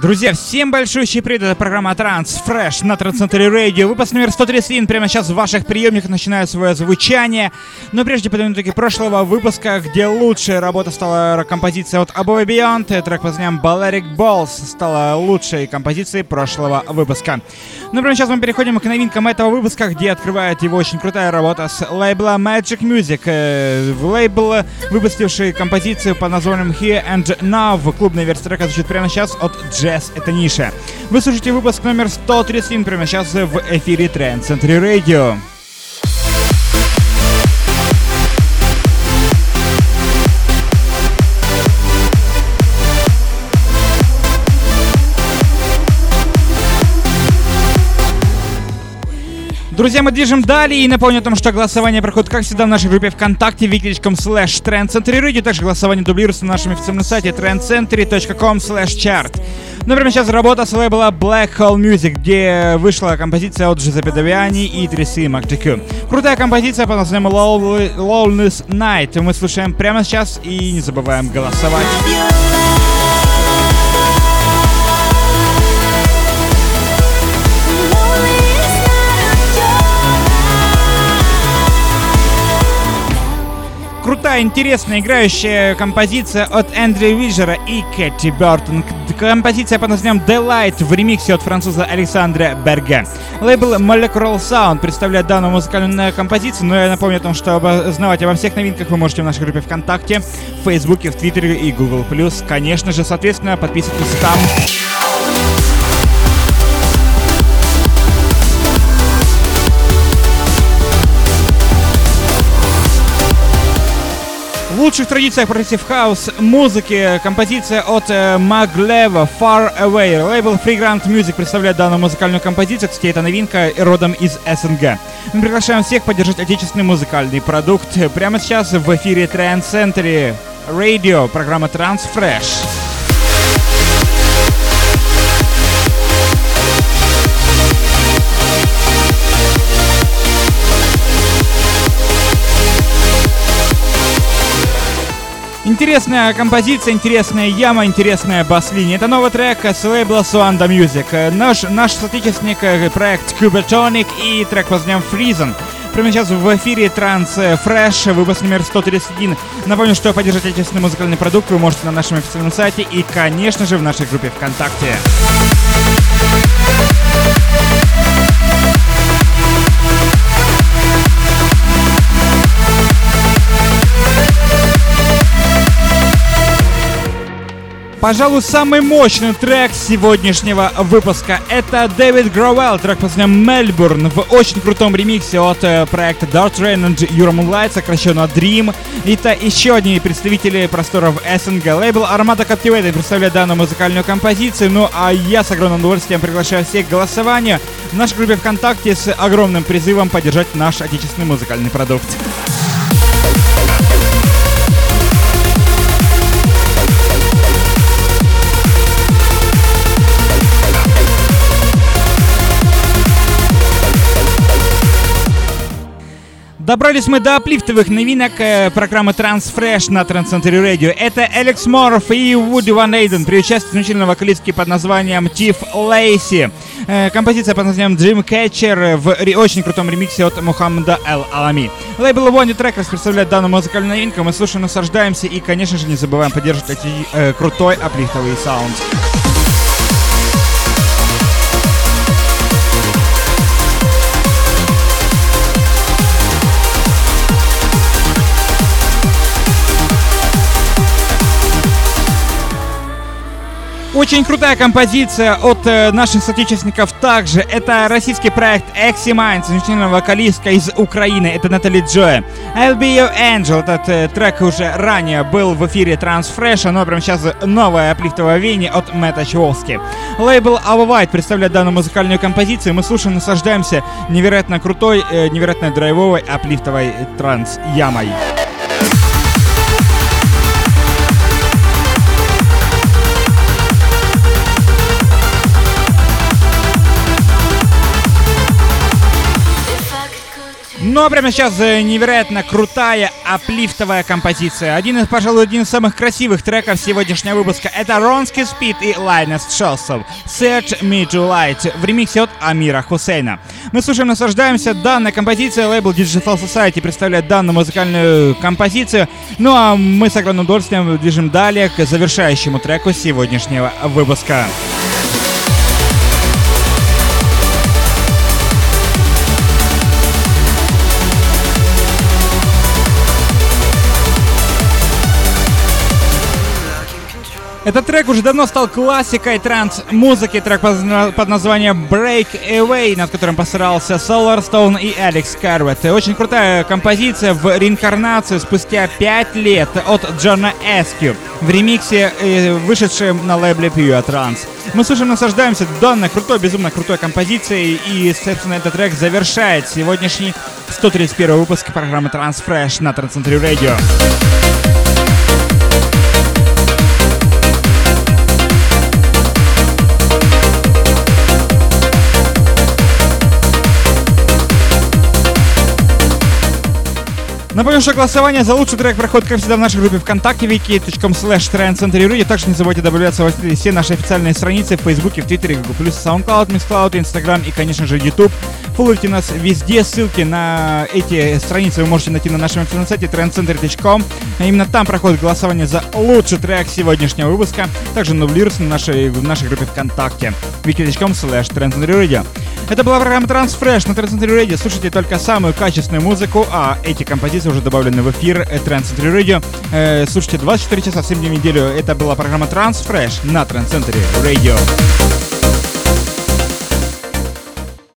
Друзья, всем большущий привет, это программа Транс Fresh на Трансцентре Радио. Выпуск номер 131 прямо сейчас в ваших приемниках начинает свое звучание. Но прежде подвину таки прошлого выпуска, где лучшая работа стала композиция от Above Beyond, трек под названием Balearic Balls стала лучшей композицией прошлого выпуска. Ну, прямо сейчас мы переходим к новинкам этого выпуска, где открывает его очень крутая работа с лейбла Magic Music. Э, лейбл, выпустивший композицию под названием Here and Now. Клубная версия трека звучит прямо сейчас от J Jazz — это ниша. Вы слушаете выпуск номер 131 прямо сейчас в эфире Trend Century Radio. Друзья, мы движем далее и напомню о том, что голосование проходит, как всегда, в нашей группе ВКонтакте wiki.com slash trendcentury Также голосование дублируется на нашем официальном сайте trendcentury.com slash chart. Например, сейчас работа с лейбла Black Hole Music, где вышла композиция от Джузеппе Давиани и Трисы Мактикю. Крутая композиция под названием Lowness Night. Мы слушаем прямо сейчас и не забываем голосовать. Крутая, интересная, играющая композиция от Эндрю Вижера и Кэти Бертон. Композиция под названием Delight в ремиксе от француза Александра Берге. Лейбл Molecular Sound представляет данную музыкальную композицию, но я напомню о том, что узнавать обо всех новинках вы можете в нашей группе ВКонтакте, в Фейсбуке, в Твиттере и Google+. Конечно же, соответственно, подписывайтесь там. В лучших традициях progressive house музыки композиция от э, Maglev'а Far Away. Лейбл Freeground Music представляет данную музыкальную композицию. Кстати, это новинка родом из СНГ. Мы приглашаем всех поддержать отечественный музыкальный продукт. Прямо сейчас в эфире Trance Century Radio, программа Trance Fresh. Интересная композиция, интересная яма, интересная бас-линия. Это новый трек с лейбла Suanda Music. Наш, наш соотечественник э, проект Cubatonic и трек под названием Freezen. Прямо сейчас в эфире Транс Fresh, выпуск номер 131. Напомню, что поддержать отечественный музыкальный продукт вы можете на нашем официальном сайте и, конечно же, в нашей группе ВКонтакте. Пожалуй, самый мощный трек сегодняшнего выпуска это Дэвид Гроуэлл, трек под названием Мельбурн в очень крутом ремиксе от э, проекта Dark Train and Euro Moonlight, сокращенно Dream. Это еще одни представители просторов СНГ. Лейбл Armada Captivated представляет данную музыкальную композицию, ну а я с огромным удовольствием приглашаю всех к голосованию в нашей группе ВКонтакте с огромным призывом поддержать наш отечественный музыкальный продукт. Добрались мы до аплифтовых новинок э, программы Transfresh на Transcentury Radio. Это Алекс Морф и Вуди Ван Эйден при участии замечательной вокалистки под названием Тиф Лейси. Э, композиция под названием Dream Catcher в очень крутом ремиксе от Мухаммада Эл Алами. Лейбл One Trackers представляет данную музыкальную новинку. Мы слушаем, наслаждаемся и, конечно же, не забываем поддерживать эти, э, крутой аплифтовый саунд. Очень крутая композиция от э, наших соотечественников также. Это российский проект Exi Mind, замечательная вокалистка из Украины. Это Натали Джоя. I'll Be Your Angel. Этот э, трек уже ранее был в эфире Transfresh, но прямо сейчас новое аплифтовое веяние от Мэтта Чеволски. Лейбл Ava White представляет данную музыкальную композицию. Мы слушаем, наслаждаемся невероятно крутой, э, невероятно драйвовой аплифтовой транс-ямой. Ну а прямо сейчас э, невероятно крутая аплифтовая композиция. Один из, пожалуй, один из самых красивых треков сегодняшнего выпуска. Это Ронский Спид и Лайнес Шелсов. Search Me to Light в ремиксе от Амира Хусейна. Мы слушаем, наслаждаемся. Данная композиция, лейбл Digital Society представляет данную музыкальную композицию. Ну а мы с огромным удовольствием движем далее к завершающему треку сегодняшнего выпуска. Этот трек уже давно стал классикой транс-музыки. Трек под названием Break Away, над которым постарался Solarstone и Алекс Карвет. Очень крутая композиция в реинкарнации спустя 5 лет от Джона Эскью в ремиксе, э, вышедшем на лейбле Pure Trans. Мы слушаем, наслаждаемся данной крутой, безумно крутой композицией. И, собственно, этот трек завершает сегодняшний 131 выпуск программы Transfresh на Трансцентре Radio. Напомню, что голосование за лучший трек проходит, как всегда, в нашей группе ВКонтакте wiki.com slash trendcenterrudy. Также не забывайте добавляться во все наши официальные страницы в Фейсбуке, в Твиттере, Google+, SoundCloud, MixCloud, Instagram и, конечно же, YouTube. Фолловите нас везде. Ссылки на эти страницы вы можете найти на нашем официальном сайте trendcenter.com. Именно там проходит голосование за лучший трек сегодняшнего выпуска. Также дублируется на нашей, в нашей группе ВКонтакте wiki.com slash trendcenterrudy. Это была программа Transfresh на Trend Century Radio. Слушайте только самую качественную музыку, а эти композиции уже добавлены в эфир Trend Century Radio. Э, слушайте 24 часа 7 дней в неделю. Это была программа Transfresh на Trend Century Radio.